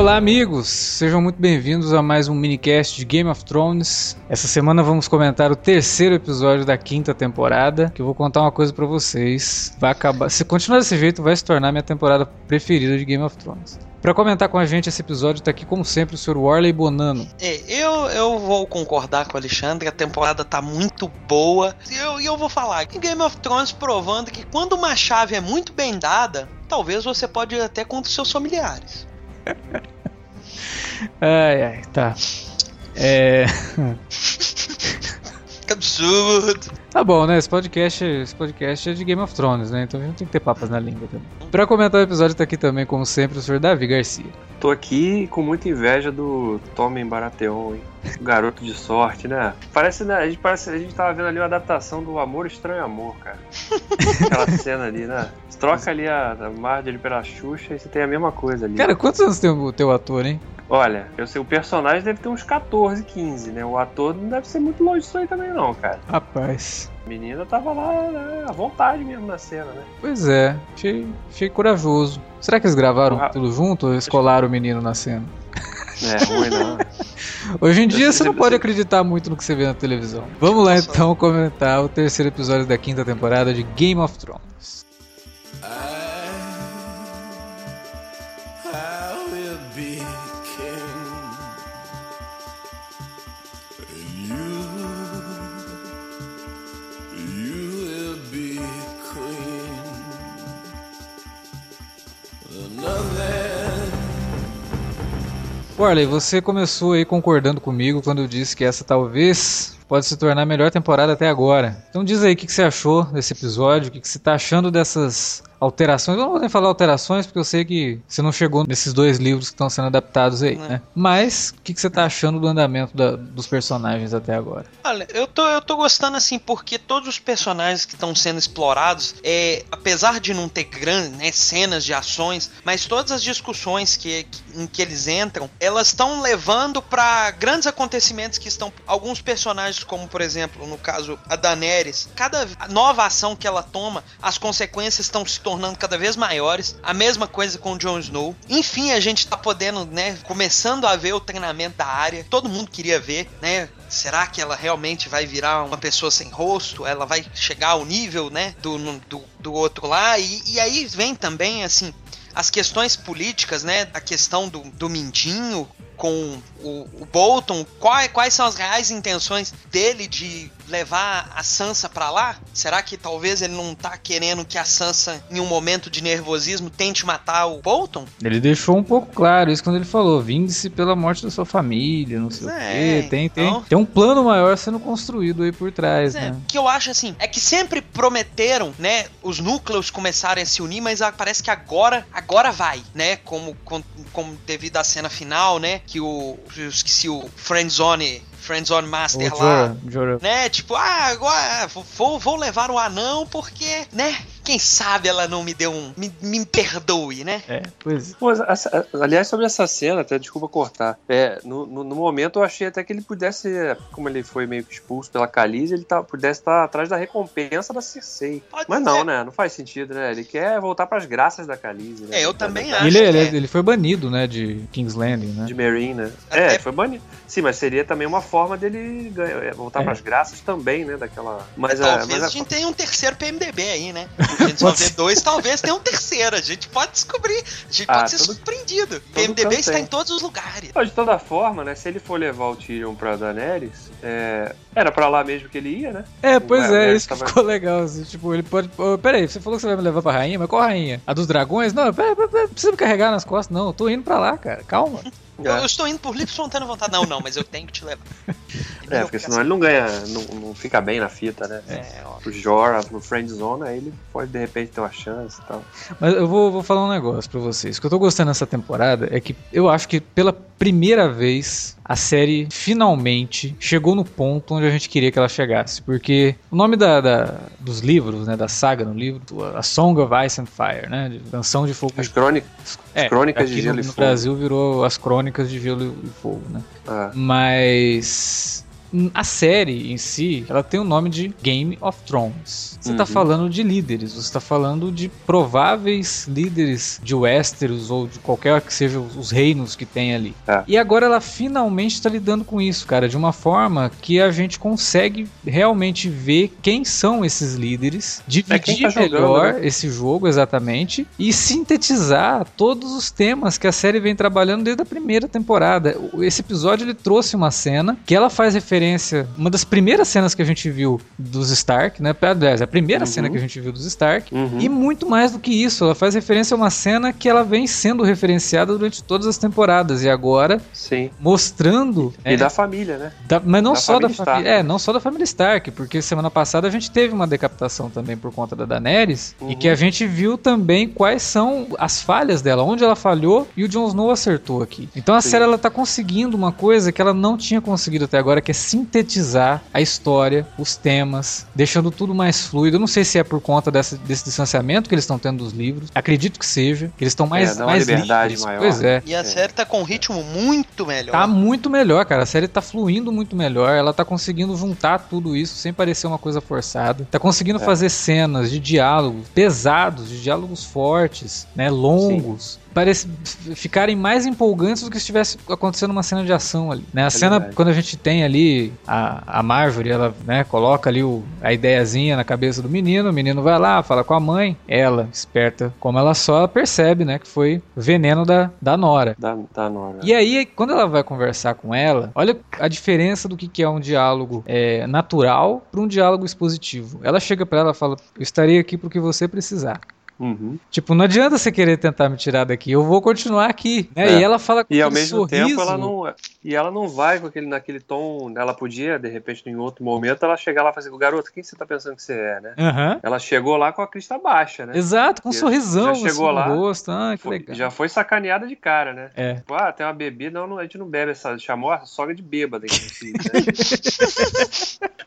Olá, amigos! Sejam muito bem-vindos a mais um minicast de Game of Thrones. Essa semana vamos comentar o terceiro episódio da quinta temporada. Que eu vou contar uma coisa para vocês. Vai acabar. Se continuar desse jeito, vai se tornar minha temporada preferida de Game of Thrones. Para comentar com a gente esse episódio, tá aqui como sempre o Sr. Warley Bonano. É, eu, eu vou concordar com o Alexandre, a temporada tá muito boa. E eu, eu vou falar Game of Thrones provando que quando uma chave é muito bem dada, talvez você pode ir até contra os seus familiares. ai, ai, tá. É. que absurdo! Tá bom, né? Esse podcast, esse podcast é de Game of Thrones, né? Então a gente tem que ter papas na língua também. Pra comentar o episódio, tá aqui também, como sempre, o senhor Davi Garcia. Tô aqui com muita inveja do Tommen Baratheon, hein? O garoto de sorte, né? Parece, né? A gente, parece, a gente tava vendo ali uma adaptação do Amor Estranho Amor, cara. Aquela cena ali, né? Você troca ali a, a Marjorie pela Xuxa e você tem a mesma coisa ali. Cara, quantos anos tem o teu ator, hein? Olha, eu sei, o personagem deve ter uns 14, 15, né? O ator não deve ser muito longe disso aí também, não, cara. Rapaz. A menina tava lá né, à vontade mesmo na cena, né? Pois é, achei, achei corajoso. Será que eles gravaram Porra. tudo junto ou escolaram o menino na cena? É, ruim não. Hoje em dia você não pode acreditar muito no que você vê na televisão. Vamos lá então comentar o terceiro episódio da quinta temporada de Game of Thrones. Warley, você começou aí concordando comigo quando eu disse que essa talvez pode se tornar a melhor temporada até agora. Então diz aí o que, você achou desse episódio, o que, que você está achando dessas alterações. Eu não vou nem falar alterações, porque eu sei que você não chegou nesses dois livros que estão sendo adaptados aí, é. né? Mas o que, que você tá achando do andamento da, dos personagens até agora? Olha, eu tô, eu tô gostando assim, porque todos os personagens que estão sendo explorados, é, apesar de não ter grandes né, cenas de ações, mas todas as discussões que, que em que eles entram, elas estão levando para grandes acontecimentos que estão. Alguns personagens, como por exemplo, no caso a Daenerys, cada nova ação que ela toma, as consequências estão se tornando cada vez maiores. A mesma coisa com o Jon Snow. Enfim, a gente tá podendo, né, começando a ver o treinamento da área. Todo mundo queria ver, né? Será que ela realmente vai virar uma pessoa sem rosto? Ela vai chegar ao nível, né, do, do, do outro lá? E, e aí vem também, assim, as questões políticas, né? A questão do, do Mindinho com o, o Bolton, quais, quais são as reais intenções dele de levar a Sansa para lá? Será que talvez ele não tá querendo que a Sansa, em um momento de nervosismo, tente matar o Bolton? Ele deixou um pouco claro isso quando ele falou: vinde-se pela morte da sua família, não sei é, o quê. Tem, então... tem, tem um plano maior sendo construído aí por trás, é, né? O que eu acho assim, é que sempre prometeram, né, os núcleos começarem a se unir, mas parece que agora, agora vai, né? Como, como, como devido à cena final, né? Que o. Eu esqueci o Friendzone Friendzone Master lá. Jorah. Né? Tipo, ah, agora vou, vou levar o anão porque, né? Quem sabe ela não me deu um. Me, me perdoe, né? É, pois. Pô, aliás, sobre essa cena, até desculpa cortar. É, no, no, no, momento eu achei até que ele pudesse, como ele foi meio que expulso pela Khaleesi, ele tá, pudesse estar atrás da recompensa da Cersei. Pode Mas ser. não, né? Não faz sentido, né? Ele quer voltar pras graças da Khaleesi. Né? É, eu também acho. Ele, ele, é. ele, foi banido, né? De King's Landing, né? De Meereen, né? Até... É, foi banido. Sim, mas seria também uma forma dele ganhar, é, voltar é. pras graças também, né? Daquela. Mas, é, talvez mas a gente tenha um terceiro PMDB aí, né? A gente só vê dois, talvez tenha um terceiro. A gente pode descobrir. A gente ah, pode ser todo, surpreendido. PMDB está em todos os lugares. de toda forma, né? Se ele for levar o Tyrion pra Daenerys, é... era pra lá mesmo que ele ia, né? É, pois é, isso tava... ficou legal. Assim, tipo, ele pode. Oh, peraí, você falou que você vai me levar pra rainha, mas qual rainha? A dos dragões? Não, pera, pera, pera, precisa me carregar nas costas, não. Eu tô indo pra lá, cara. Calma. Eu, eu, estou indo por livre espontânea vontade. Não, não, mas eu tenho que te levar. É, porque senão ele não ganha, não, não fica bem na fita, né? É, ó. O Jorah no Friend Zone, aí ele pode de repente ter uma chance e tal. Mas eu vou, vou falar um negócio pra vocês. O que eu tô gostando dessa temporada é que eu acho que pela primeira vez a série finalmente chegou no ponto onde a gente queria que ela chegasse. Porque o nome da, da dos livros, né, da saga no livro, a Song of Ice and Fire, né, Canção de Fogo. As crônicas, é, as crônicas de Gelo no, e Fogo. No Brasil virou as Crônicas de Gelo e Fogo, né? Ah. Mas a série em si, ela tem o nome de Game of Thrones. Você tá Uhum. falando de líderes, você tá falando de prováveis líderes de Westeros ou de qualquer que seja os reinos que tem ali. É. E agora ela finalmente está lidando com isso, cara, de uma forma que a gente consegue realmente ver quem são esses líderes, dividir tá jogando, melhor né? esse jogo exatamente e sintetizar todos os temas que a série vem trabalhando desde a primeira temporada. Esse episódio ele trouxe uma cena que ela faz referência, uma das primeiras cenas que a gente viu dos Stark, né? Aliás, a primeira Uhum. cena que a gente viu dos Stark. Uhum. E muito mais do que isso, ela faz referência a uma cena que ela vem sendo referenciada durante todas as temporadas e agora Sim. mostrando E é, da família, né? da- mas não Da só da família família, Stark. é, não só da família Stark, porque semana passada a gente teve uma decapitação também por conta da Daenerys e Uhum. que a gente viu também quais são as falhas dela, onde ela falhou e o Jon Snow acertou aqui. Então a Sim. série ela tá conseguindo uma coisa que ela não tinha conseguido até agora, que é sintetizar a história, os temas, deixando tudo mais fluido. Eu não sei se é por conta dessa- desse distanciamento que eles estão tendo dos livros. Acredito que seja, que eles estão mais, É, dá uma mais liberdade livres. maior. Pois é. E a série tá com um ritmo muito melhor. Tá muito melhor, cara. A série tá fluindo muito melhor. Ela tá conseguindo juntar tudo isso sem parecer uma coisa forçada. Tá conseguindo É. fazer cenas de diálogo pesados, de diálogos fortes, né? Longos. Parece ficarem mais empolgantes do que se estivesse acontecendo uma cena de ação ali. Né? A cena, verdade. quando a gente tem ali a, a Marjorie, ela né, coloca ali o, a ideiazinha na cabeça do menino, o menino vai lá, fala com a mãe, ela, esperta como ela só, ela percebe né, que foi veneno da, da Nora. Da, da Nora. E aí, quando ela vai conversar com ela, olha a diferença do que que é um diálogo é, natural para um diálogo expositivo. Ela chega pra ela e fala: Eu estarei aqui pro que você precisar. Uhum. Tipo, não adianta você querer tentar me tirar daqui, eu vou continuar aqui. né? É. E ela fala com E ao mesmo sorriso. tempo ela não. E ela não vai com aquele, naquele tom. Ela podia, de repente, em outro momento, ela chegar lá e fazer, garoto, quem você tá pensando que você é, né? Aham. Ela chegou lá com a crista baixa, né? Exato, com um sorrisão já chegou assim, lá, no rosto. Ah, que Foi- legal. já foi sacaneada de cara, né? É. Tipo, ah, tem uma bebida, não, a gente não bebe essa. Chamou a sogra de bêbada. Né?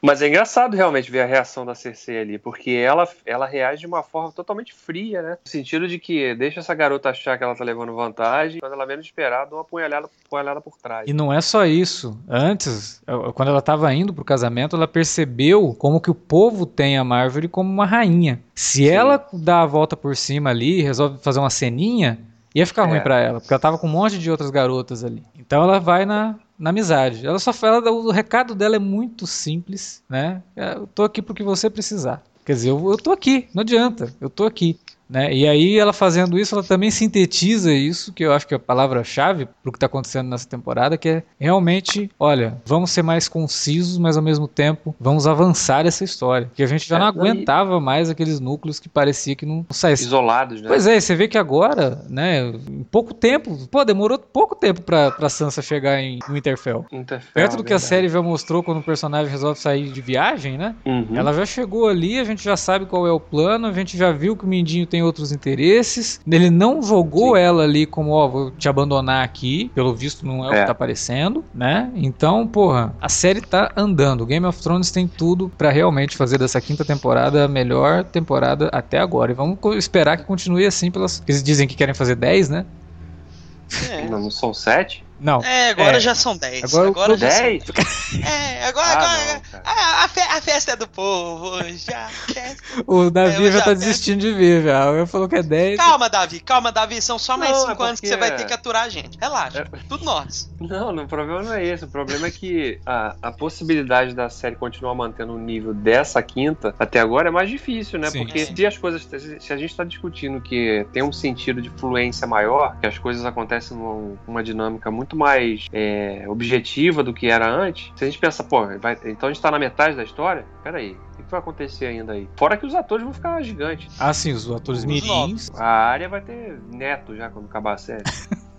Mas é engraçado realmente ver a reação da Cersei ali, porque ela, ela reage de uma forma totalmente fria, né? No sentido de que deixa essa garota achar que ela tá levando vantagem, quando ela menos esperar, dá uma apunhalhada, apunhalada por trás. E não é só isso. Antes, quando ela estava indo pro casamento, ela percebeu como que o povo tem a Marjorie como uma rainha. Se Sim. ela dá a volta por cima ali resolve fazer uma ceninha, ia ficar É. ruim pra ela, porque ela tava com um monte de outras garotas ali. Então ela vai na, na amizade. Ela só fala, o recado dela é muito simples, né? É, Eu tô aqui porque você precisar. Quer dizer, eu, eu tô aqui, não adianta, eu tô aqui. Né? E aí ela fazendo isso, ela também sintetiza isso, que eu acho que é a palavra-chave para o que está acontecendo nessa temporada, que é realmente, olha, vamos ser mais concisos, mas ao mesmo tempo vamos avançar essa história. Que a gente já É, não aguentava mais aqueles núcleos que parecia que não saíssem. Isolados, né? Pois é, você vê que agora, né, em pouco tempo, pô, demorou pouco tempo pra, pra Sansa chegar em Winterfell. Interfell, Perto do que a verdade. série já mostrou quando o personagem resolve sair de viagem, né? Uhum. Ela já chegou ali, a gente já sabe qual é o plano, a gente já viu que o Mindinho tem outros interesses. Ele não jogou Sim. ela ali como, ó, vou te abandonar aqui. Pelo visto, não é, o É. que tá aparecendo, né? Então, porra, a série tá andando. Game of Thrones tem tudo pra realmente fazer dessa quinta temporada a melhor temporada até agora. E vamos esperar que continue assim pelas. Eles dizem que querem fazer 10, né? É. Não, não são sete? Não. É, agora É. já são 10. Agora Agora, já são Dez? É, agora. Ah, agora não, cara. a, a fe- a festa é do povo. Já. O Davi É, já já- tá desistindo de ver já. Eu falou que é 10. Calma, Davi, calma, Davi. São só mais Não, é 5 anos que porque- você vai ter que aturar a gente. Relaxa. É. Tudo nós. Não, não, o problema não é esse. O problema é que a, a possibilidade da série continuar mantendo o nível dessa quinta até agora é mais difícil, né? Sim, Porque sim. se as coisas. Se a gente está discutindo que tem um sentido de fluência maior, que as coisas acontecem numa uma dinâmica muito mais é, objetiva do que era antes, se a gente pensa, pô, vai- então a gente tá na metade da história? Peraí, o que vai acontecer ainda aí? Fora que os atores vão ficar gigantes. Ah, sim, os atores Os mirins. A área vai ter neto já quando acabar a série.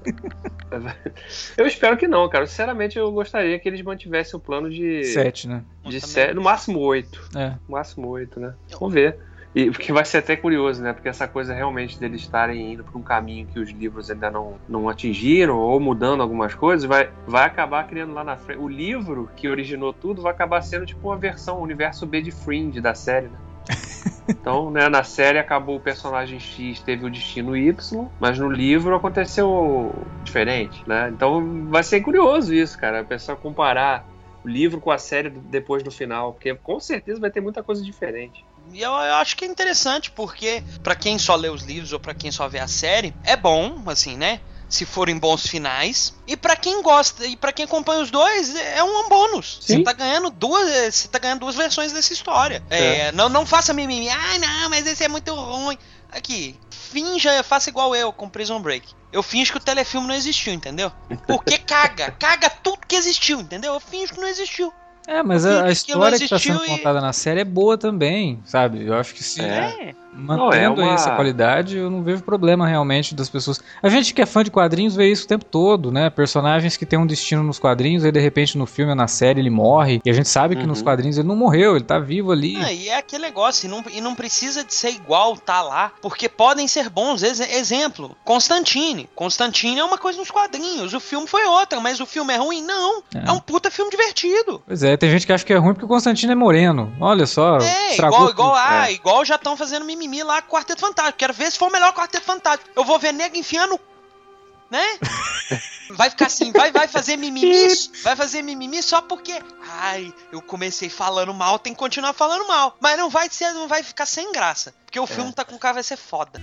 eu espero que não, cara. Sinceramente, eu gostaria que eles mantivessem o plano de. 7, né? de também. no máximo oito. É. No máximo oito, né? Vamos ver. E porque vai ser até curioso, né? Porque essa coisa realmente deles estarem indo por um caminho que os livros ainda não, não atingiram, ou mudando algumas coisas, vai, vai acabar criando lá na frente. O livro que originou tudo vai acabar sendo tipo uma versão, o universo B de Fringe da série, né? Então, né, na série acabou o personagem X teve o destino Y, mas no livro aconteceu diferente, né? Então vai ser curioso isso, cara. A pessoa comparar o livro com a série depois do final, porque com certeza vai ter muita coisa diferente. E eu, eu, acho que é interessante, porque para quem só lê os livros ou para quem só vê a série, é bom, assim, né? Se forem bons finais. E para quem gosta e para quem acompanha os dois, é um bônus. Sim. Você tá ganhando duas, você tá ganhando duas versões dessa história. É. É, não, não faça mimimi. Ai, não, mas esse é muito ruim. Aqui, finja, faça igual eu com Prison Break. Eu finjo que o telefilme não existiu, entendeu? Porque caga, caga tudo que existiu, entendeu? Eu finjo que não existiu. É, mas a, a história que, que tá sendo e... contada na série é boa também, sabe? Eu acho que se é. Mantendo é uma... essa qualidade, eu não vejo problema realmente das pessoas. A gente que é fã de quadrinhos vê isso o tempo todo, né? Personagens que têm um destino nos quadrinhos, aí de repente no filme ou na série ele morre, e a gente sabe que uhum. nos quadrinhos ele não morreu, ele tá vivo ali. Ah, e é aquele negócio, e não, e não precisa de ser igual tá lá, porque podem ser bons. Ex exemplo, Constantine. Constantine é uma coisa nos quadrinhos, o filme foi outra, mas o filme é ruim? Não. É, é um puta filme divertido. Pois é, tem gente que acha que é ruim porque o Constantino é moreno. Olha só. É, igual, igual, ah, é. igual já estão fazendo mimimi lá com o Quarteto Fantástico. Quero ver se for o melhor Quarteto Fantástico. Eu vou ver nego enfiando. Né? Vai ficar assim, vai, vai fazer mimimi, vai fazer mimimi só porque, ai, eu comecei falando mal, tem que continuar falando mal. Mas não vai ser, não vai ficar sem graça, porque o é. filme tá com cara vai ser foda.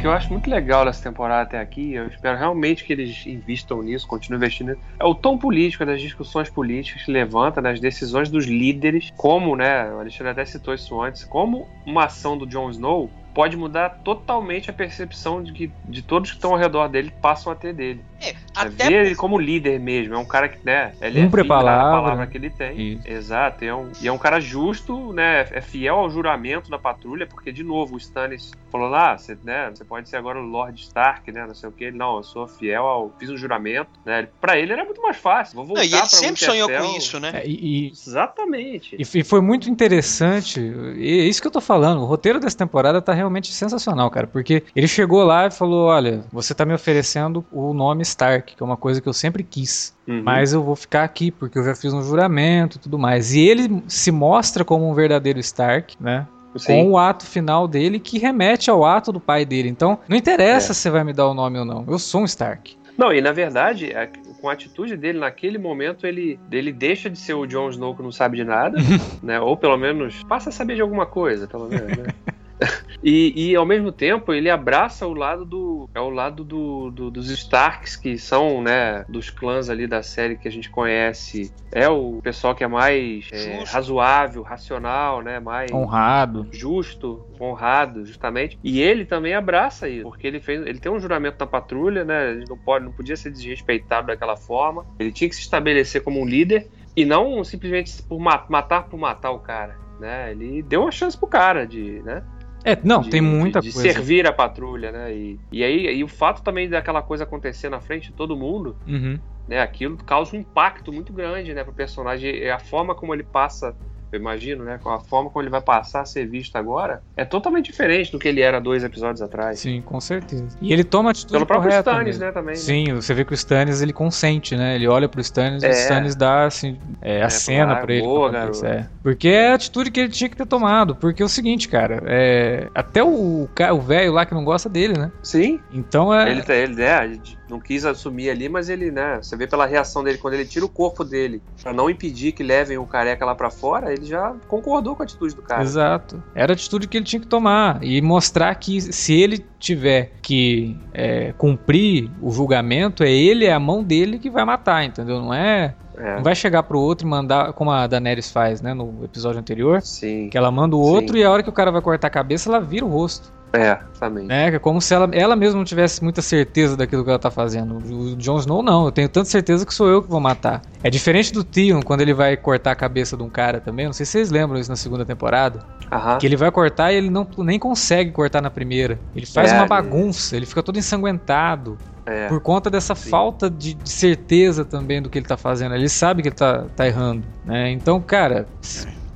Que eu acho muito legal dessa temporada até aqui, eu espero realmente que eles invistam nisso, continuem investindo é o tom político das discussões políticas que levanta, das decisões dos líderes, como, né, o Alexandre até citou isso antes, como uma ação do Jon Snow pode mudar totalmente a percepção de que de todos que estão ao redor dele passam a ter dele. É, é até ver ele como líder mesmo, é um cara que, né, ele Cumpre é fiel palavra, palavra que ele tem. Isso. Exato, é um, e é um cara justo, né, é fiel ao juramento da patrulha, porque de novo o Stannis falou lá, ah, você, né, você pode ser agora o Lord Stark, né, não sei o que, não, eu sou fiel ao, fiz um juramento, né, para ele era muito mais fácil, vou voltar não, E ele sempre sonhou com isso, né? É, e, Exatamente. E, e, foi muito interessante, e é isso que eu tô falando, o roteiro dessa temporada tá realmente sensacional, cara, porque ele chegou lá e falou, olha, você tá me oferecendo o nome Stark, que é uma coisa que eu sempre quis. Uhum. Mas eu vou ficar aqui porque eu já fiz um juramento e tudo mais. E ele se mostra como um verdadeiro Stark, né? Sim. com o ato final dele que remete ao ato do pai dele. Então, não interessa é. se você vai me dar o nome ou não. Eu sou um Stark. Não, e na verdade, com a atitude dele naquele momento, ele, ele deixa de ser o Jon Snow que não sabe de nada, né? Ou pelo menos passa a saber de alguma coisa, pelo menos, né? e, e ao mesmo tempo ele abraça o lado do é o lado do, do, dos Starks que são né dos clãs ali da série que a gente conhece. É o pessoal que é mais é, razoável racional né mais honrado. justo honrado justamente. E ele também abraça isso porque ele fez ele tem um juramento na patrulha né ele não pode não podia ser desrespeitado daquela forma. Ele tinha que se estabelecer como um líder e não simplesmente por matar por matar o cara né. Ele deu uma chance pro cara de né é, não, de, tem muita de, de coisa. servir a patrulha, né? E, e aí e o fato também daquela coisa acontecer na frente de todo mundo, uhum. né? Aquilo causa um impacto muito grande, né, pro personagem. A forma como ele passa eu imagino, né? Com a forma como ele vai passar a ser visto agora, é totalmente diferente do que ele era dois episódios atrás. Sim, com certeza. E ele toma atitude Pelo próprio correta Stannis, né, também. Né? Sim, você vê que o Stannis, ele consente, né? Ele olha pro Stannis é. e o Stannis dá, assim, é, a é, cena pra ele. Boa, garoto. É. Porque é a atitude que ele tinha que ter tomado. Porque é o seguinte, cara, é... até o velho lá que não gosta dele, né? Sim. Então é... Ele, tá, ele é, não quis assumir ali, mas ele, né? Você vê pela reação dele, quando ele tira o corpo dele para não impedir que levem o careca lá para fora, ele já concordou com a atitude do cara. Exato. Era a atitude que ele tinha que tomar e mostrar que se ele tiver que é, cumprir o julgamento, é ele, é a mão dele que vai matar, entendeu? Não é é. Não vai chegar pro outro e mandar, como a Daenerys faz, né, no episódio anterior. Sim. Que ela manda o outro Sim. e a hora que o cara vai cortar a cabeça, ela vira o rosto. É, também. É, é como se ela, ela mesma não tivesse muita certeza daquilo que ela tá fazendo. O Jon Snow não, eu tenho tanta certeza que sou eu que vou matar. É diferente do Theon, quando ele vai cortar a cabeça de um cara também, não sei se vocês lembram isso na segunda temporada. Aham. Que ele vai cortar e ele não, nem consegue cortar na primeira. Ele faz é, uma bagunça, ele fica todo ensanguentado. É, por conta dessa sim. falta de, de, certeza também do que ele tá fazendo. Ele sabe que ele tá, tá errando, né? Então, cara,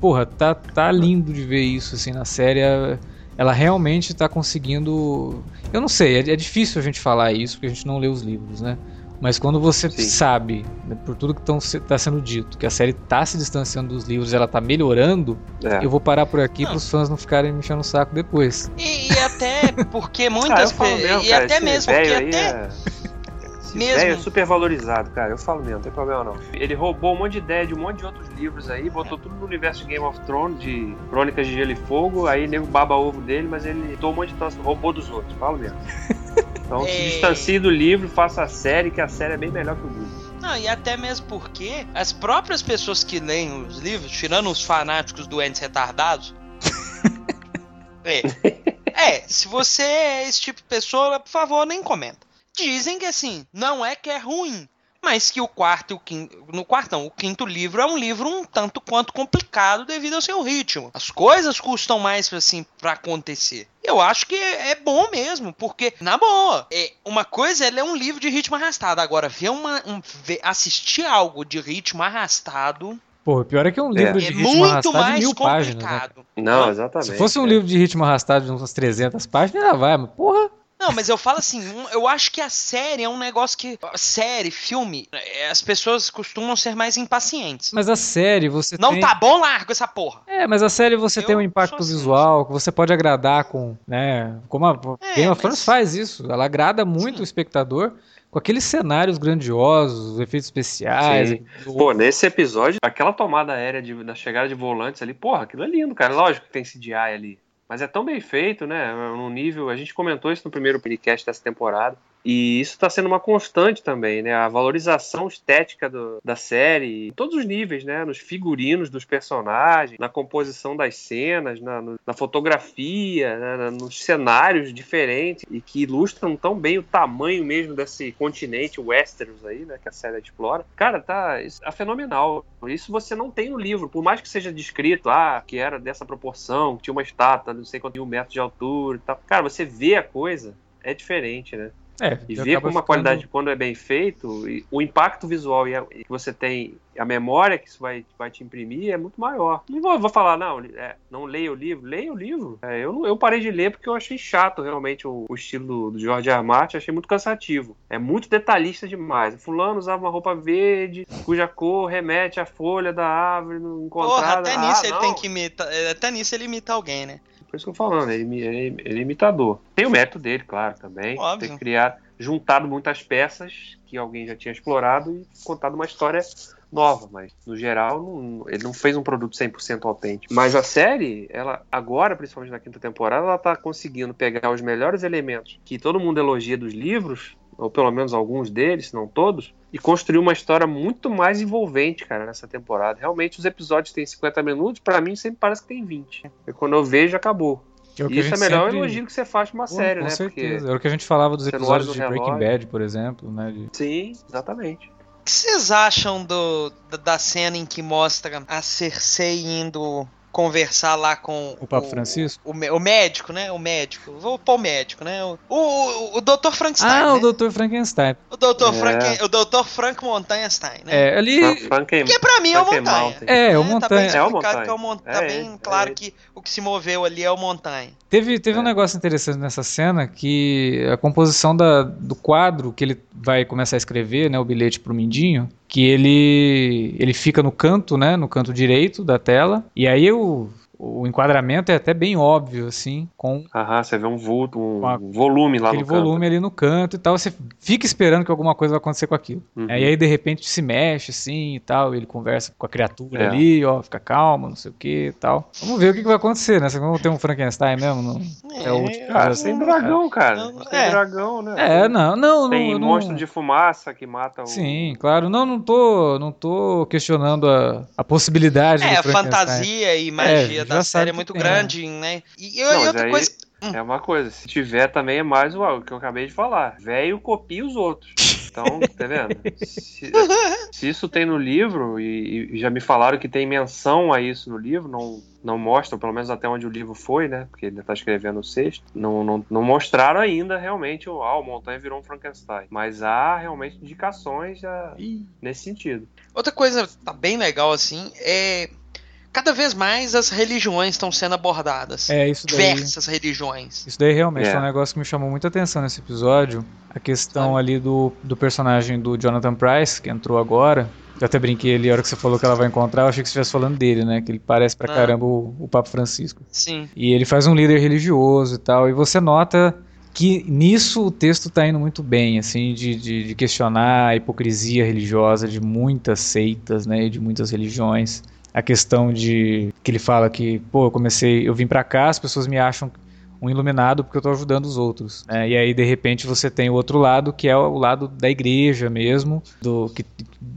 porra, tá, tá lindo de ver isso assim na série ela realmente está conseguindo. Eu não sei, é, é, difícil a gente falar isso porque a gente não lê os livros, né? Mas quando você Sim. sabe, né, por tudo que está sendo dito, que a série tá se distanciando dos livros, ela tá melhorando, É. eu vou parar por aqui para os fãs não ficarem me enchendo o saco depois. E, e até porque Ah, muitas pe- mesmo, E cara, até mesmo porque até. Esse Mesmo- velho é super valorizado, cara. Eu falo mesmo, não tem problema não. Ele roubou um monte de ideia de um monte de outros livros aí, botou tudo no universo de Game of Thrones, de Crônicas de Gelo e Fogo, aí nego baba ovo dele, mas ele tomou um monte de troço, roubou dos outros, falo mesmo. Então se É. distancie do livro, faça a série, que a série é bem melhor que o livro. Não, e até mesmo porque as próprias pessoas que leem os livros, tirando os fanáticos doentes retardados. é. É, se você é esse tipo de pessoa, por favor, nem comenta. Dizem que assim, não é que é ruim. Mas que o quarto e o quinto. No quarto, não, o quinto livro é um livro um tanto quanto complicado devido ao seu ritmo. As coisas custam mais, assim, pra acontecer. Eu acho que é, é bom mesmo, porque, na boa, é, uma coisa é ler um livro de ritmo arrastado. Agora, ver uma. Um, ver- assistir algo de ritmo arrastado Pô, o pior é que é um livro é, de ritmo muito arrastado de mais mil páginas, né? complicado. Não, exatamente. Se fosse um é. livro de ritmo arrastado de umas 300 páginas, ainda vai, mas porra. Não, mas eu falo assim, um- eu acho que a série é um negócio que. Série, filme, é, as pessoas costumam ser mais impacientes. Mas a série você Não tem... tá bom, larga essa porra. É, mas a série você Eu tem um impacto assim. visual, que você pode agradar com, né, como a É, Game of mas- Thrones faz isso, ela agrada muito Sim. o espectador com aqueles cenários grandiosos, efeitos especiais. Sim. Pô, nesse episódio, aquela tomada aérea de, da chegada de volantes ali, porra, aquilo é lindo, cara. Lógico que tem CGI ali. Mas é tão bem feito, né? Num nível. A gente comentou isso no primeiro podcast dessa temporada. E isso está sendo uma constante também, né? A valorização estética do- da série, em todos os níveis, né? Nos figurinos dos personagens, na composição das cenas, na, no- na fotografia, né? Nos cenários diferentes e que ilustram tão bem o tamanho mesmo desse continente Westeros aí, né? Que a série explora. Cara, tá, isso é fenomenal. Isso você não tem no livro, por mais que seja descrito, ah, que era dessa proporção, que tinha uma estátua, não sei quantos mil metros de altura e tal. Cara, você vê a coisa, é diferente, né? É, E acaba com uma qualidade quando é bem feito, o impacto visual que você tem, a memória que isso vai, vai te imprimir é muito maior. Não vou, vou falar, não, é, não leia o livro, leia o livro. É, eu, eu parei de ler porque eu achei chato realmente o, o estilo do, do George R. Martin, achei muito cansativo. É muito detalhista demais. Fulano usava uma roupa verde, cuja cor remete à folha da árvore não Porra, encontrada. até Ah, nisso ele não. tem que imitar. é, Até nisso ele imita alguém, né? Por isso que eu tô falando, ele, ele, ele é imitador. Tem o mérito dele, claro, também. Óbvio. Ter criado, juntado muitas peças que alguém já tinha explorado e contado uma história nova, mas no geral não- ele não fez um produto 100% autêntico. Mas a série, ela agora, principalmente na quinta temporada, ela tá conseguindo pegar os melhores elementos que todo mundo elogia dos livros, ou pelo menos alguns deles, se não todos, e construir uma história muito mais envolvente, cara, nessa temporada. Realmente os episódios têm 50 minutos, pra mim sempre parece que tem 20. E quando eu vejo, acabou. é E isso é melhor sempre- elogio que você faz pra uma Pô, série, com né? certeza. Era o que a gente falava dos episódios de Breaking relógio. Bad, por exemplo, né? de- Porque... Sim, exatamente. Que vocês acham do, da cena em que mostra a Cersei indo conversar lá com O Papa Francisco? O, o médico, né? O médico. Vou pôr o médico, né? O, o, o Dr. Frankenstein. Ah, né? o Dr. Frankenstein. O Dr. É. Frank, o Dr. Frank Montanhestein, né? É, ali. Franken... Que pra mim é o Montanha. É, o Tá bem Montanha. É o explicado Montanha. que é o Mon- Tá É bem ele, claro é que o que se moveu ali é o Montanha. Teve, teve um É. negócio interessante nessa cena que a composição da, do quadro que ele vai começar a escrever, né, o bilhete pro Mindinho, que ele ele fica no canto, né, no canto direito da tela, e aí o, o enquadramento é até bem óbvio, assim, com Aham, você vê um vulto, um a- volume lá aquele no canto. volume ali no canto e tal, você fica esperando que alguma coisa vai acontecer com aquilo. Uhum. Aí, aí de repente se mexe assim e tal, ele conversa com a criatura É. ali, ó, fica calmo, não sei o que e tal. Vamos ver o que, que vai acontecer, né? Vamos ter um Frankenstein mesmo? Não? É o último. Cara, assim, tem dragão, cara. Não, Tem é. dragão, né? É, não, não, Tem não, não- monstro de fumaça que mata o. Sim, claro. Não, não tô, não tô questionando a, a possibilidade É, fantasia e magia já da série é muito tem, grande, né? E, e Não, mas outra aí- coisa. É uma coisa. Se tiver também é mais o que eu acabei de falar. Velho copia os outros. Então, tá vendo? Se, se isso tem no livro, e, e já me falaram que tem menção a isso no livro, não, não mostram, pelo menos até onde o livro foi, né? Porque ele tá escrevendo o sexto. Não, não, não mostraram ainda realmente o, ah, o Montanha virou um Frankenstein. Mas há realmente indicações já nesse sentido. Outra coisa que tá bem legal, assim, é cada vez mais as religiões estão sendo abordadas. É, isso daí. Diversas religiões. Isso daí realmente É. foi um negócio que me chamou muita atenção nesse episódio. A questão ali do, do personagem do Jonathan Price, que entrou agora. Eu até brinquei ali, a hora que você falou que ela vai encontrar, eu achei que você estivesse falando dele, né? Que ele parece pra Ah. caramba o, o Papa Francisco. Sim. E ele faz um líder religioso e tal. E você nota que nisso o texto tá indo muito bem, assim, de, de, de questionar a hipocrisia religiosa de muitas seitas, né? E de muitas religiões. A questão de que ele fala que, pô, eu comecei, eu vim pra cá, as pessoas me acham um iluminado porque eu tô ajudando os outros. né? E aí, de repente, você tem o outro lado, que é o lado da igreja mesmo, do que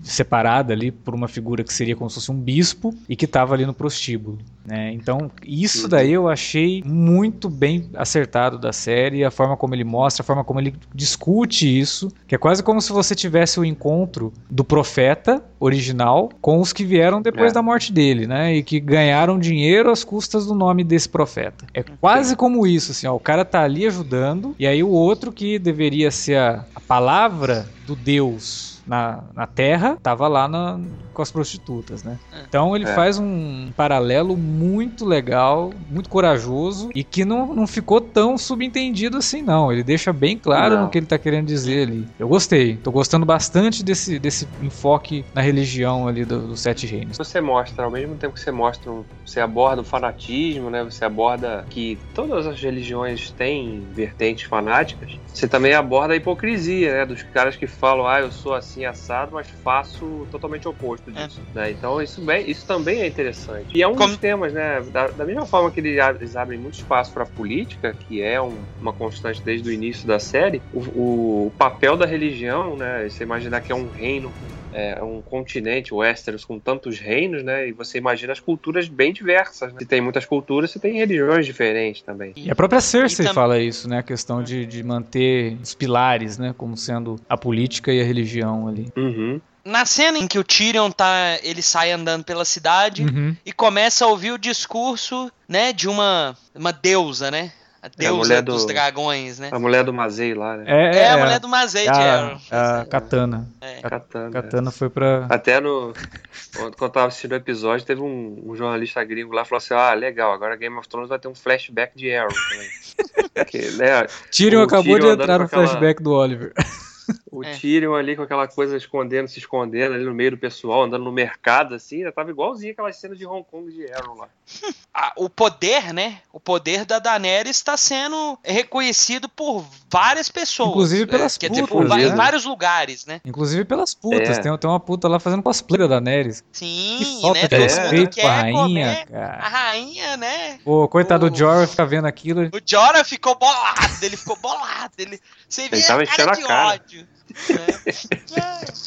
separada ali por uma figura que seria como se fosse um bispo e que estava ali no prostíbulo. Né? Então, isso Uhum. daí eu achei muito bem acertado da série, a forma como ele mostra, a forma como ele discute isso, que é quase como se você tivesse o encontro do profeta original com os que vieram depois É. da morte dele, né? E que ganharam dinheiro às custas do nome desse profeta. É quase como isso, assim, ó, o cara tá ali ajudando, e aí o outro que deveria ser a, a palavra do Deus na, na terra, tava lá na- com as prostitutas, né? É. Então ele É. faz um paralelo muito legal, muito corajoso e que não, não ficou tão subentendido assim, não. Ele deixa bem claro Não. no que ele tá querendo dizer ali. Eu gostei, tô gostando bastante desse, desse enfoque na religião ali do- dos Sete Reinos. Você mostra, ao mesmo tempo que você mostra, você aborda o fanatismo, né? Você aborda que todas as religiões têm vertentes fanáticas. Você também aborda a hipocrisia, né? Dos caras que falam, ah, eu sou assim assado, mas faço totalmente o oposto disso. né? Então isso, bem, isso também é interessante. E é um Como- dos temas, né? Da, da mesma forma que eles a- abrem muito espaço para política, que é um- uma constante desde o início da série, o, o papel da religião, né? Você imaginar que é um reino é um continente, o Westeros, com tantos reinos, né? E você imagina as culturas bem diversas. Né? Se tem muitas culturas, você tem religiões diferentes também. E a própria Cersei tam- fala isso, né? A questão de, de manter os pilares, né? Como sendo a política e a religião ali. Uhum. Na cena em que o Tyrion tá, ele sai andando pela cidade Uhum. e começa a ouvir o discurso, né, de uma uma deusa, né? A deusa mulher dos do- dragões, né? A mulher do Mazei lá, né? É, É, a mulher do Mazei, a, Jaron. a Katana. É. Katana. Katana foi pra. Até no. Quando eu tava assistindo o episódio, teve um, um jornalista gringo lá falou assim: Ah, legal, agora Game of Thrones vai ter um flashback de Arrow também. Porque, né, Tyrion acabou Tyrion de entrar no aquela- flashback do Oliver. O É. Tyrion ali com aquela coisa escondendo, se escondendo ali no meio do pessoal, andando no mercado, assim, já tava igualzinho aquelas cenas de Hong Kong de Arrow lá. Ah, o poder, né? O poder da Daenerys está sendo reconhecido por várias pessoas. Inclusive pelas É, Quer dizer, por putas, va- né? em vários lugares, né? Inclusive pelas putas. É. Tem, tem uma puta lá fazendo cosplay da Daenerys. Sim, Que falta né? de É. Respeito com a rainha, comer a cara. rainha, né? Pô, coitado O- do Jorah fica vendo aquilo. O Jorah ficou bolado, ele ficou bolado. Ele, você vê Ele tava a enchendo cara a de cara. ódio. né?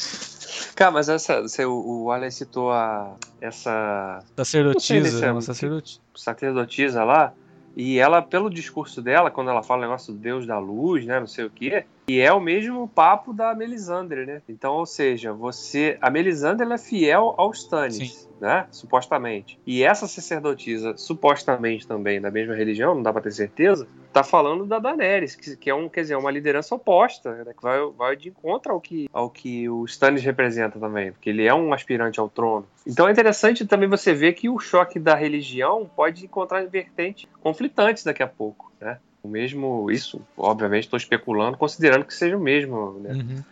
Cara, mas essa, você, o o Alex citou a, essa Sacerdotisa, é uma sacerdotisa. sacerdotisa lá, e ela, pelo discurso dela, quando ela fala o negócio do Deus da luz, né, não sei o quê, e é o mesmo papo da Melisandre, né? Então, ou seja, você, a Melisandre ela é fiel aos Stannis, né, supostamente. E essa sacerdotisa, supostamente também da mesma religião, não dá pra ter certeza, tá falando da Daenerys, que, que é um, quer dizer, uma liderança oposta, né, que vai, vai de encontro ao que, ao que o Stannis representa também, porque ele é um aspirante ao trono. Então é interessante também você ver que o choque da religião pode encontrar vertentes conflitantes daqui a pouco, né? O mesmo, isso, obviamente, estou especulando, considerando que seja o mesmo, né? Uhum.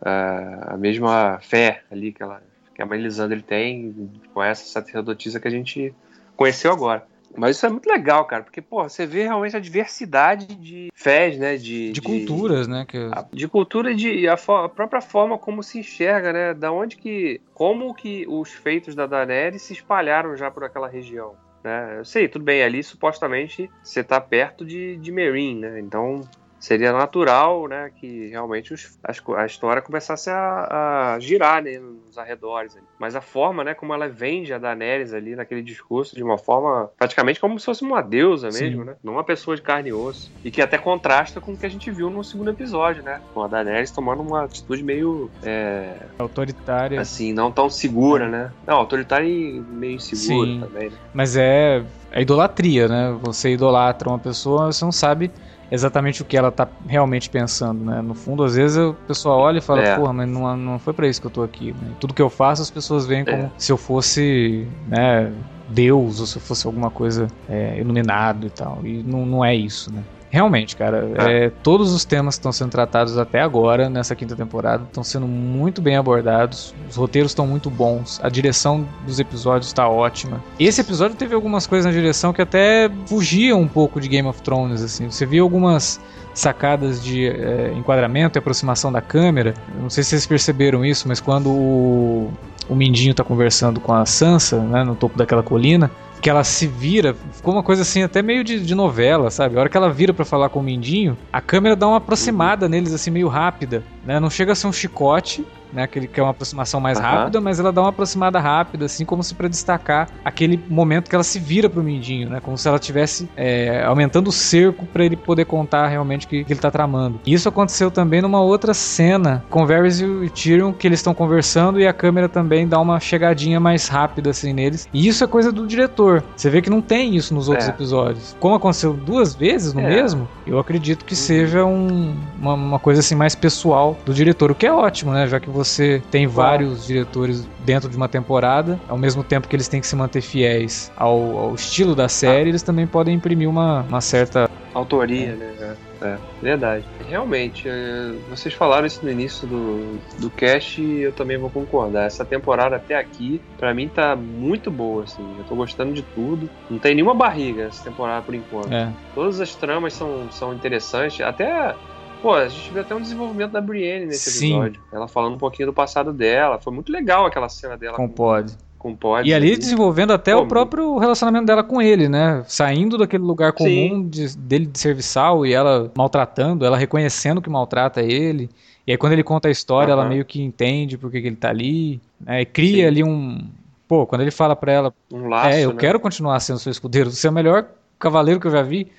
a, a mesma fé ali que, ela, que a Melisandre tem com essa sacerdotisa que a gente conheceu agora. Mas isso é muito legal, cara, porque, pô, você vê realmente a diversidade de fés, né? De, De culturas, né? Que... de cultura e de a, a própria forma como se enxerga, né? Da onde que. Como que os feitos da Daenerys se espalharam já por aquela região. Né? Eu sei, tudo bem, ali supostamente você tá perto de, de Meereen, né? Então seria natural, né, que realmente os- as a, história começasse a, a girar, né, nos arredores. ali. Mas a forma, né, como ela vende a Daenerys ali naquele discurso de uma forma praticamente como se fosse uma deusa Sim. mesmo, né? Não uma pessoa de carne e osso. E que até contrasta com o que a gente viu no segundo episódio, né? Com a Daenerys tomando uma atitude meio, é, autoritária. assim, não tão segura, né? Não, autoritária e meio insegura Sim. também, né? Mas é. a idolatria, né? Você idolatra uma pessoa, você não sabe exatamente o que ela tá realmente pensando, né? No fundo, às vezes a pessoa olha e fala, é. porra, mas não, não foi para isso que eu tô aqui. Né? Tudo que eu faço, as pessoas veem como é. se eu fosse, né, Deus ou se eu fosse alguma coisa é, iluminado e tal. E não, não é isso, né? Realmente, cara, é. É, todos os temas que estão sendo tratados até agora, nessa quinta temporada, estão sendo muito bem abordados. Os roteiros estão muito bons, a direção dos episódios está ótima. Esse episódio teve algumas coisas na direção que até fugiam um pouco de Game of Thrones, assim. Você viu algumas sacadas de é, enquadramento e aproximação da câmera. Não sei se vocês perceberam isso, mas quando o, o Mindinho está conversando com a Sansa, né, no topo daquela colina, que ela se vira, ficou uma coisa assim até meio de, de novela, sabe? A hora que ela vira para falar com o Mindinho, a câmera dá uma aproximada neles assim meio rápida, né? Não chega a ser um chicote, né? Aquele que é uma aproximação mais uhum. rápida, mas ela dá uma aproximada rápida, assim, como se para destacar aquele momento que ela se vira pro Mindinho, né? Como se ela estivesse é, aumentando o cerco para ele poder contar realmente o que, que, ele tá tramando. E isso aconteceu também numa outra cena com Varys e Tyrion, que eles estão conversando e a câmera também dá uma chegadinha mais rápida, assim, neles. E isso é coisa do diretor. Você vê que não tem isso nos outros é. episódios. Como aconteceu duas vezes no é. mesmo, eu acredito que uhum. seja um, uma, uma coisa assim mais pessoal do diretor, o que é ótimo, né? Já que você tem vários diretores dentro de uma temporada, ao mesmo tempo que eles têm que se manter fiéis ao, ao estilo da série, eles também podem imprimir uma, uma certa autoria, né? É, é, verdade. Realmente, é, vocês falaram isso no início do, do cast e eu também vou concordar. Essa temporada até aqui, para mim, tá muito boa, assim. Eu tô gostando de tudo. Não tem nenhuma barriga essa temporada por enquanto. É. Todas as tramas são, são interessantes. Até Pô, a gente viu até um desenvolvimento da Brienne nesse Sim. episódio. Ela falando um pouquinho do passado dela. Foi muito legal aquela cena dela. Com, com Pod. Com Pod. E ali desenvolvendo até Pô, o próprio relacionamento dela com ele, né? Saindo daquele lugar comum de, dele de serviçal e ela maltratando, ela reconhecendo que maltrata ele. E aí quando ele conta a história, uhum. ela meio que entende por que ele tá ali. Né? E cria Sim. ali um. Pô, quando ele fala pra ela. Um laço, é, eu né? quero continuar sendo seu escudeiro. Você é o melhor cavaleiro que eu já vi.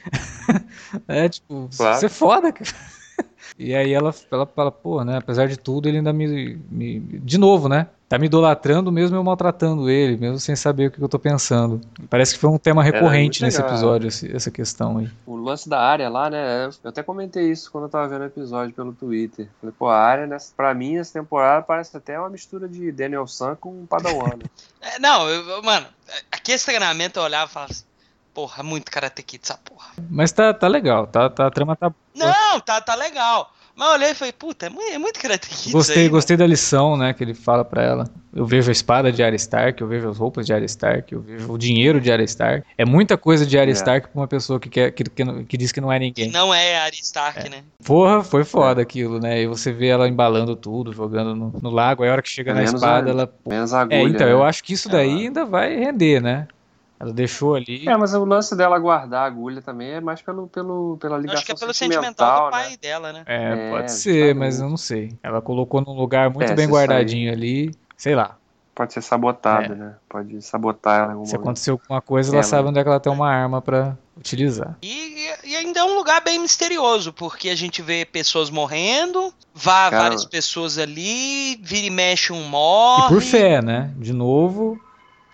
é, tipo, claro. você é foda, cara. E aí ela, ela fala, pô, né? Apesar de tudo, ele ainda me, me. De novo, né? Tá me idolatrando mesmo eu maltratando ele, mesmo sem saber o que eu tô pensando. Parece que foi um tema recorrente nesse episódio, essa questão aí. O lance da área lá, né? Eu até comentei isso quando eu tava vendo o episódio pelo Twitter. Falei, pô, a área, nessa, pra mim, essa temporada parece até uma mistura de Daniel San com Padawan. Né? é, não, eu, mano, aqui esse treinamento eu olhava e falava assim, Porra, muito Karate Kid essa porra. Mas tá, tá legal, tá, tá, a trama tá. Não, tá, tá legal. Mas eu olhei e falei, puta, é muito, é muito Karate Kid. Gostei, aí, gostei mano. da lição, né, que ele fala pra ela. Eu vejo a espada de Arya Stark, eu vejo as roupas de Arya Stark, eu vejo o dinheiro de Arya Stark. É muita coisa de Arya é. Stark pra uma pessoa que, quer, que, que, que diz que não é ninguém. Que não é Arya Stark, é. né? Porra, foi foda aquilo, né? E você vê ela embalando tudo, jogando no, no lago, aí a hora que chega menos na espada, a, ela. Menos agulha, é, então, né? eu acho que isso daí ainda vai render, né? Ela deixou ali. É, mas o lance dela guardar a agulha também é mais pelo, pelo, pela ligação Acho que é pelo sentimental, do pai né? dela, né? É, é pode ser, mas eu não sei. Ela colocou num lugar muito é, bem guardadinho ali, sei lá. Pode ser sabotada, é. né? Pode sabotar ela em algum Se acontecer alguma coisa, ela, sabe onde é que ela tem uma arma para utilizar. E, e, ainda é um lugar bem misterioso, porque a gente vê pessoas morrendo, vá Cara... várias pessoas ali, vira e mexe um morre. E por fé, né? De novo,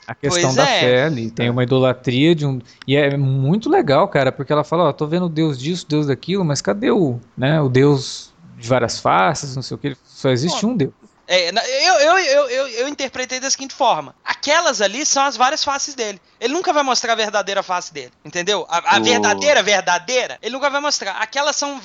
a questão pois da é. fé ali. Tem uma idolatria de um. E é muito legal, cara, porque ela fala, ó, tô vendo Deus disso, Deus daquilo, mas cadê o, né, o Deus de várias faces, não sei o que, só existe Bom, um Deus. É, eu, eu, eu, eu, eu interpretei da seguinte forma: aquelas ali são as várias faces dele. Ele nunca vai mostrar a verdadeira face dele, entendeu? A, a verdadeira, verdadeira, ele nunca vai mostrar. Aquelas são,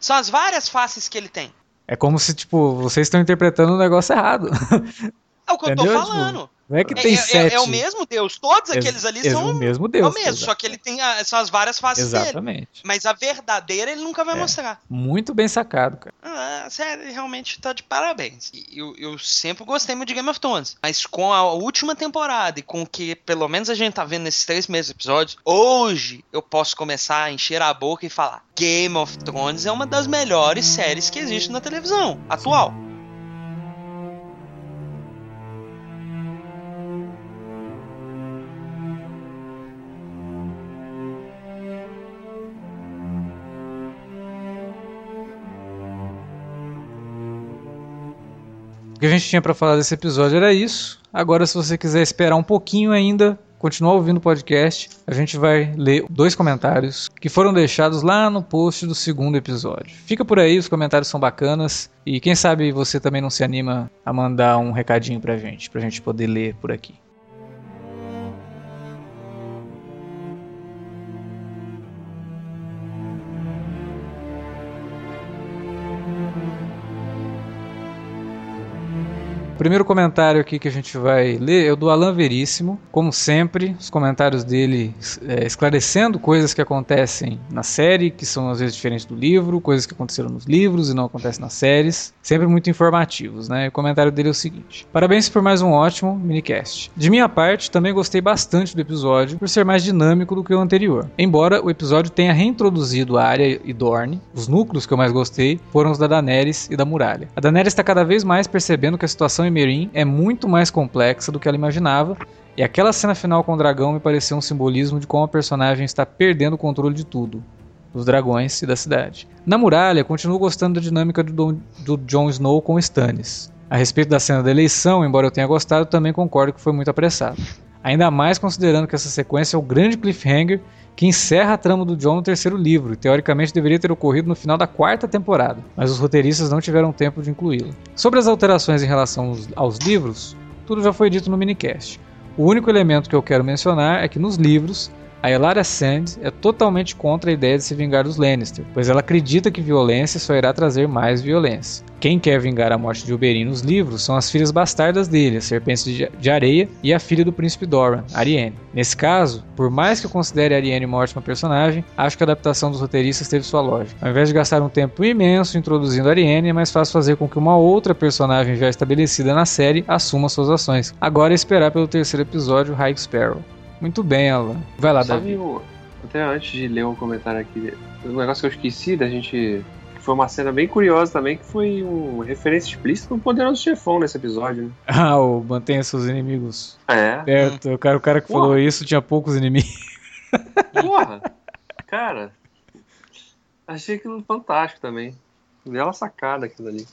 são as várias faces que ele tem. É como se, tipo, vocês estão interpretando o um negócio errado. É o que Entendeu? eu tô falando. Tipo, não é que tem é, sete. É, é, o mesmo Deus. Todos aqueles ali é são o mesmo Deus. É o mesmo, só que ele tem a, são as várias faces Exatamente. dele. Mas a verdadeira ele nunca vai é. mostrar. Muito bem sacado, cara. Ah, a série realmente tá de parabéns. Eu, eu sempre gostei muito de Game of Thrones. Mas com a última temporada e com o que pelo menos a gente tá vendo nesses três meses episódios, hoje eu posso começar a encher a boca e falar: Game of Thrones é uma das melhores séries que existe na televisão atual. Sim. O que a gente tinha para falar desse episódio era isso. Agora, se você quiser esperar um pouquinho ainda, continuar ouvindo o podcast, a gente vai ler dois comentários que foram deixados lá no post do segundo episódio. Fica por aí, os comentários são bacanas e quem sabe você também não se anima a mandar um recadinho pra gente, pra gente poder ler por aqui. Primeiro comentário aqui que a gente vai ler é o do Alan Veríssimo. Como sempre, os comentários dele é, esclarecendo coisas que acontecem na série, que são às vezes diferentes do livro, coisas que aconteceram nos livros e não acontecem nas séries. Sempre muito informativos, né? o comentário dele é o seguinte: Parabéns por mais um ótimo minicast. De minha parte, também gostei bastante do episódio por ser mais dinâmico do que o anterior. Embora o episódio tenha reintroduzido a área e Dorne, os núcleos que eu mais gostei foram os da Daenerys e da Muralha. A Daenerys está cada vez mais percebendo que a situação Meereen é muito mais complexa do que ela imaginava, e aquela cena final com o dragão me pareceu um simbolismo de como a personagem está perdendo o controle de tudo, dos dragões e da cidade. Na muralha, continuo gostando da dinâmica do, do Jon Snow com Stannis. A respeito da cena da eleição, embora eu tenha gostado, também concordo que foi muito apressado. Ainda mais considerando que essa sequência é o grande cliffhanger que encerra a trama do John no terceiro livro e teoricamente deveria ter ocorrido no final da quarta temporada, mas os roteiristas não tiveram tempo de incluí-lo. Sobre as alterações em relação aos, livros, tudo já foi dito no minicast. O único elemento que eu quero mencionar é que nos livros a Elaria Sand é totalmente contra a ideia de se vingar dos Lannister, pois ela acredita que violência só irá trazer mais violência. Quem quer vingar a morte de Oberyn nos livros são as filhas bastardas dele, a Serpente de Areia e a filha do Príncipe Doran, Ariane. Nesse caso, por mais que eu considere Ariane uma ótima personagem, acho que a adaptação dos roteiristas teve sua lógica. Ao invés de gastar um tempo imenso introduzindo Ariane, é mais fácil fazer com que uma outra personagem já estabelecida na série assuma suas ações. Agora é esperar pelo terceiro episódio, High Sparrow. Muito bem, Alan. Vai lá, Davi. Até antes de ler um comentário aqui, um negócio que eu esqueci da gente. Foi uma cena bem curiosa também, que foi uma referência explícita no Poderoso Chefão nesse episódio, né? Ah, o mantenha seus inimigos é. perto. O cara, o cara que Porra. falou isso tinha poucos inimigos. Porra! Cara, achei aquilo fantástico também. Bela sacada aquilo ali.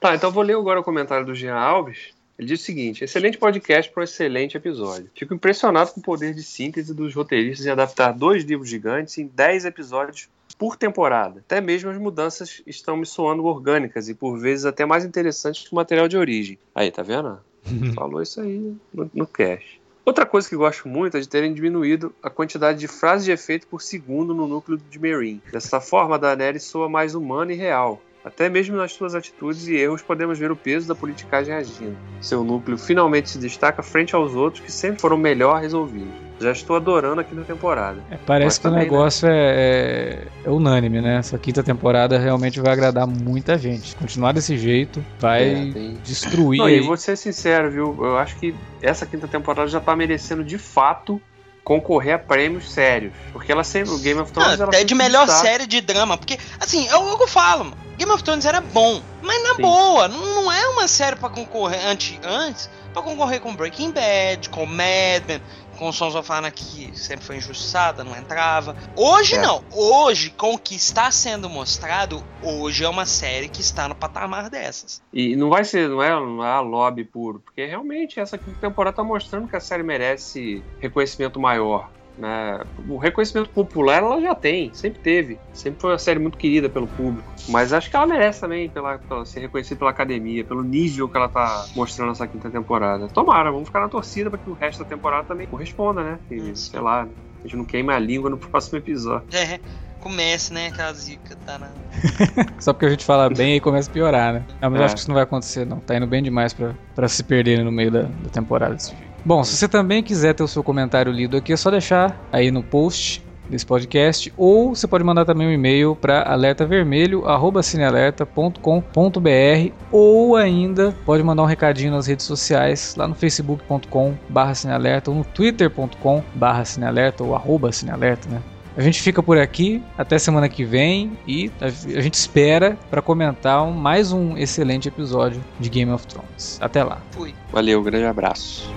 Tá, então vou ler agora o comentário do Jean Alves. Ele diz o seguinte: excelente podcast para um excelente episódio. Fico impressionado com o poder de síntese dos roteiristas em adaptar dois livros gigantes em 10 episódios por temporada. Até mesmo as mudanças estão me soando orgânicas e por vezes até mais interessantes que o material de origem. Aí, tá vendo? Falou isso aí no, no cast. Outra coisa que gosto muito é de terem diminuído a quantidade de frases de efeito por segundo no núcleo de Meereen. Dessa forma, a Daenerys soa mais humana e real, até mesmo nas suas atitudes e erros podemos ver o peso da politicagem agindo. Seu núcleo finalmente se destaca frente aos outros que sempre foram melhor resolvidos. Já estou adorando aqui na temporada. É, parece Mas que o né? negócio né? é, é, unânime, né? Essa quinta temporada realmente vai agradar muita gente. Continuar desse jeito vai é, tem... destruir. Não, e vou ser sincero, viu? Eu acho que essa quinta temporada já está merecendo de fato concorrer a prêmios sérios. Porque ela sempre, o Game of Thrones. Não, até de melhor série de drama. Porque, assim, é o que eu falo, mano. Game of Thrones era bom, mas na Sim. boa, não, não, é uma série para concorrer antes, antes para concorrer com Breaking Bad, com Mad Men, com Sons of Anarchy, que sempre foi injustiçada, não entrava. Hoje é. não, hoje com o que está sendo mostrado, hoje é uma série que está no patamar dessas. E não vai ser, não é, não é lobby puro, porque realmente essa temporada está mostrando que a série merece reconhecimento maior. Né? O reconhecimento popular ela já tem, sempre teve. Sempre foi uma série muito querida pelo público. Mas acho que ela merece também pela, pela, ser reconhecida pela academia, pelo nível que ela tá mostrando nessa quinta temporada. Tomara, vamos ficar na torcida para que o resto da temporada também corresponda, né? E, sei lá, a gente não queima a língua no próximo episódio. É, comece, né? Aquela zica tá na. Só porque a gente fala bem e começa a piorar, né? Não, mas é. acho que isso não vai acontecer, não. Tá indo bem demais para se perder no meio da, da temporada desse jeito. Bom, se você também quiser ter o seu comentário lido aqui, é só deixar aí no post desse podcast ou você pode mandar também um e-mail para alertavermelho@cinealerta.com.br ou ainda pode mandar um recadinho nas redes sociais lá no facebook.com/cinealerta ou no twitter.com/cinealerta ou arroba cinealerta, né? A gente fica por aqui até semana que vem e a gente espera para comentar um, mais um excelente episódio de Game of Thrones. Até lá. Fui. Valeu, grande abraço.